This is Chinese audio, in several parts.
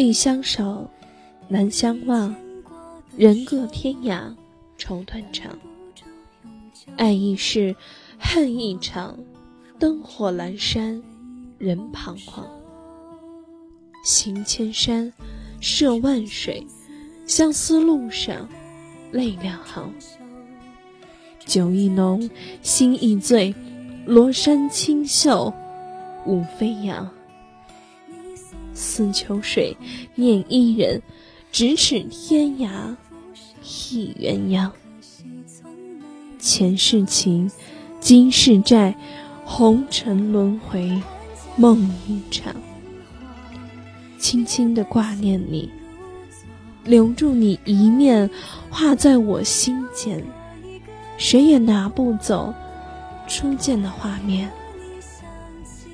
易相守，难相忘，人各天涯，愁断肠。爱一世，恨一场，灯火阑珊，人彷徨。行千山，涉万水，相思路上，泪两行。酒意浓，心意醉，罗衫轻袖，舞飞扬。思秋水，念伊人，咫尺天涯，忆鸳鸯。前世情，今世债，红尘轮回，梦一场。轻轻的挂念你，留住你一面，画在我心间，谁也拿不走初见的画面。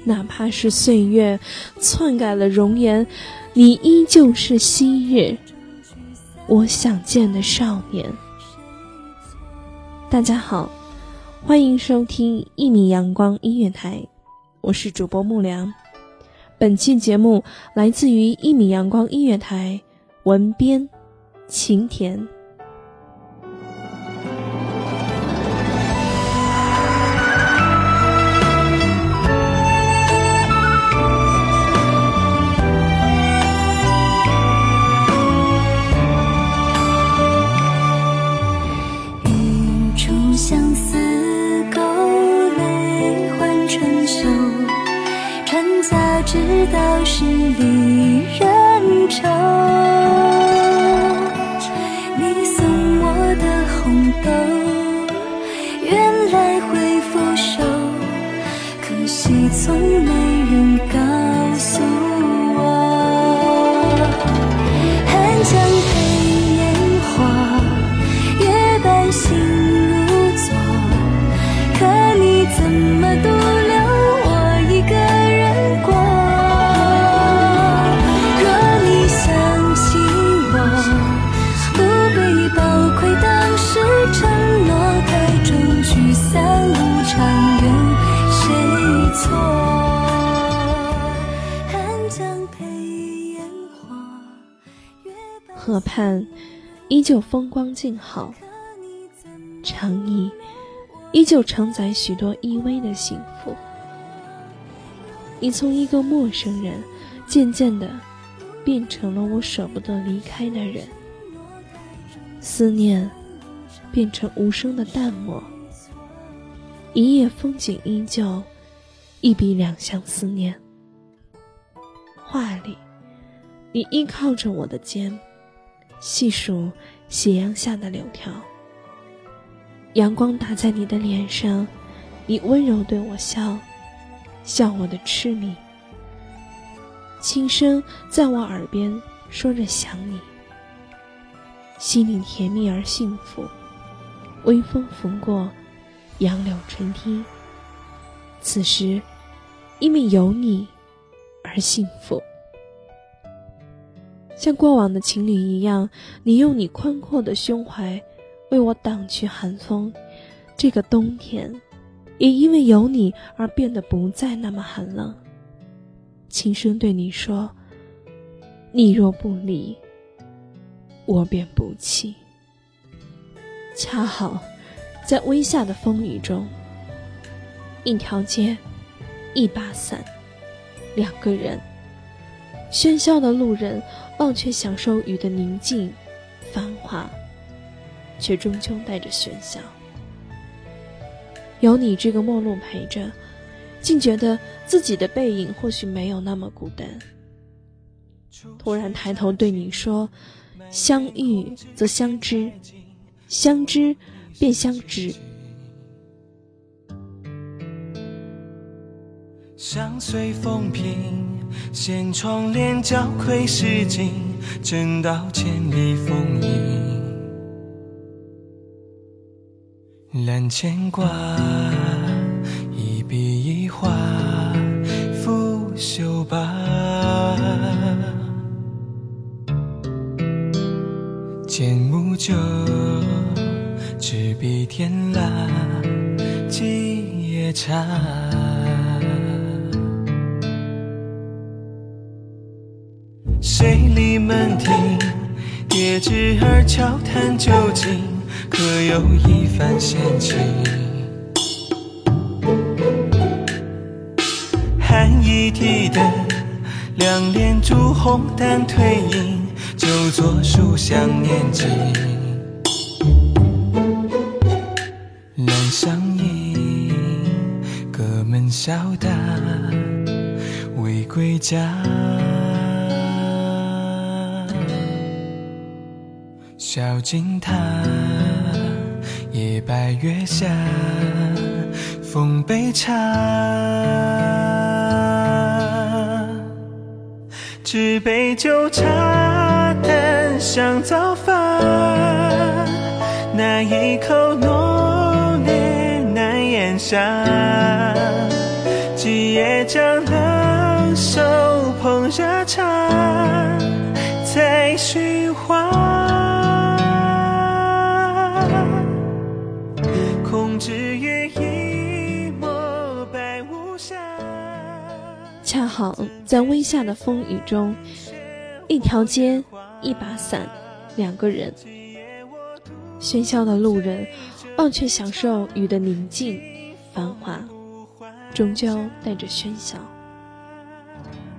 哪怕是岁月篡改了容颜，你依旧是昔日我想见的少年。大家好，欢迎收听一米阳光音乐台，我是主播木良。本期节目来自于一米阳光音乐台，文编晴田。原来会腐朽，可惜从没依旧风光静好，长椅依旧承载许多依偎的幸福。你从一个陌生人，渐渐的变成了我舍不得离开的人。思念变成无声的淡漠，一夜风景依旧，一笔两相思念。画里，你依靠着我的肩，细数斜阳下的柳条。阳光打在你的脸上，你温柔对我笑，笑我的痴迷。轻声在我耳边说着想你，心里甜蜜而幸福。微风拂过，杨柳垂堤。此时，因为有你而幸福。像过往的情侣一样，你用你宽阔的胸怀为我挡去寒风。这个冬天，也因为有你而变得不再那么寒冷。轻声对你说：“你若不离，我便不弃。”恰好，在微下的风雨中，一条街，一把伞，两个人。喧嚣的路人忘却享受雨的宁静、繁华，却终究带着喧嚣。有你这个陌路陪着，竟觉得自己的背影或许没有那么孤单。突然抬头对你说：“相遇则相知，相知便相知。”相随风平，掀窗帘，交愧诗经，正道千里风影。揽牵挂，一笔一画，拂袖罢。剑木酒，执笔天蜡，几夜茶。水里门庭，叠纸儿悄谈究竟，可有一番闲情？寒衣提灯，两帘烛红淡褪影，就坐书香念经。阑上影，隔门笑答，未归家。小径塔，夜白月下，奉杯茶。纸杯酒茶淡，香早发。那一口浓烈难咽下，几夜将冷手捧热茶，好在微下的风雨中，一条街，一把伞，两个人。喧嚣的路人忘却享受雨的宁静、繁华，终究带着喧嚣。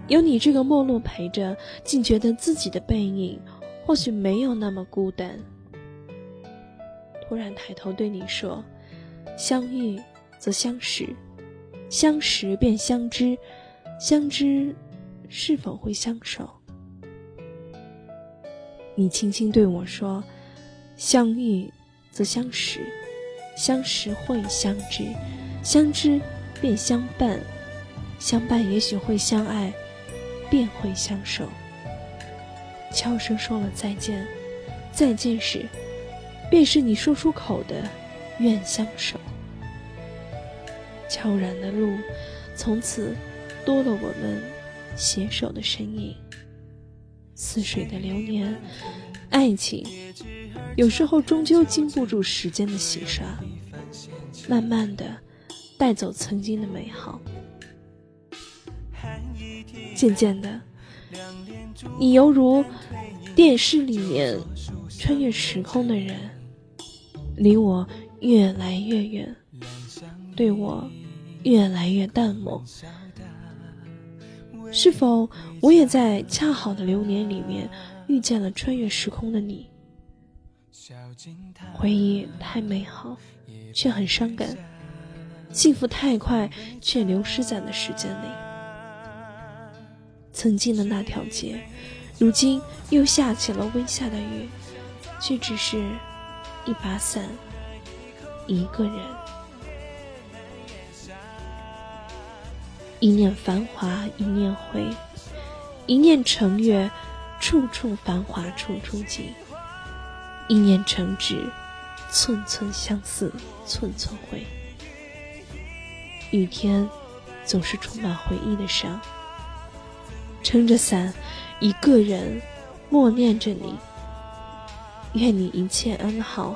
有你这个陌路陪着，竟觉得自己的背影或许没有那么孤单。突然抬头对你说：“相遇则相识，相识便相知。”相知，是否会相守？你轻轻对我说：“相遇则相识，相识会相知，相知便相伴，相伴也许会相爱，便会相守。”悄声说了再见，再见时，便是你说出口的“愿相守”。悄然的路，从此。多了我们携手的身影，似水的流年，爱情有时候终究经不住时间的洗刷，慢慢的带走曾经的美好。渐渐的，你犹如电视里面穿越时空的人，离我越来越远，对我越来越淡漠。是否我也在恰好的流年里面遇见了穿越时空的你？回忆太美好，却很伤感；幸福太快，却流失在了时间里。曾经的那条街，如今又下起了微下的雨，却只是一把伞，一个人。一念繁华，一念灰；一念成月，处处繁华处处景；一念成纸，寸寸相似，寸寸灰。雨天总是充满回忆的伤。撑着伞，一个人默念着你，愿你一切安好。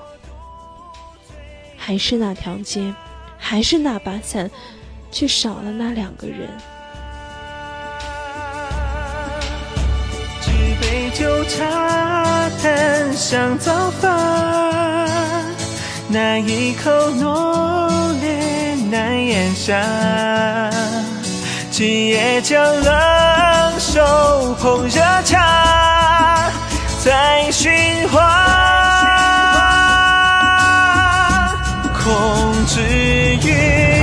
还是那条街，还是那把伞，却少了那两个人。几杯酒茶谈香早饭，那一口浓烈难咽下。今夜将冷手捧热茶，再寻花，空知雨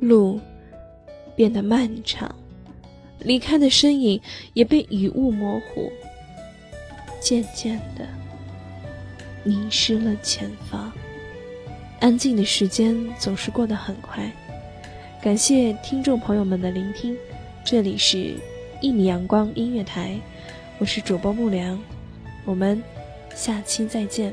路变得漫长，离开的身影也被雨雾模糊，渐渐的迷失了前方。安静的时间总是过得很快，感谢听众朋友们的聆听，这里是一米阳光音乐台，我是主播木良，我们下期再见。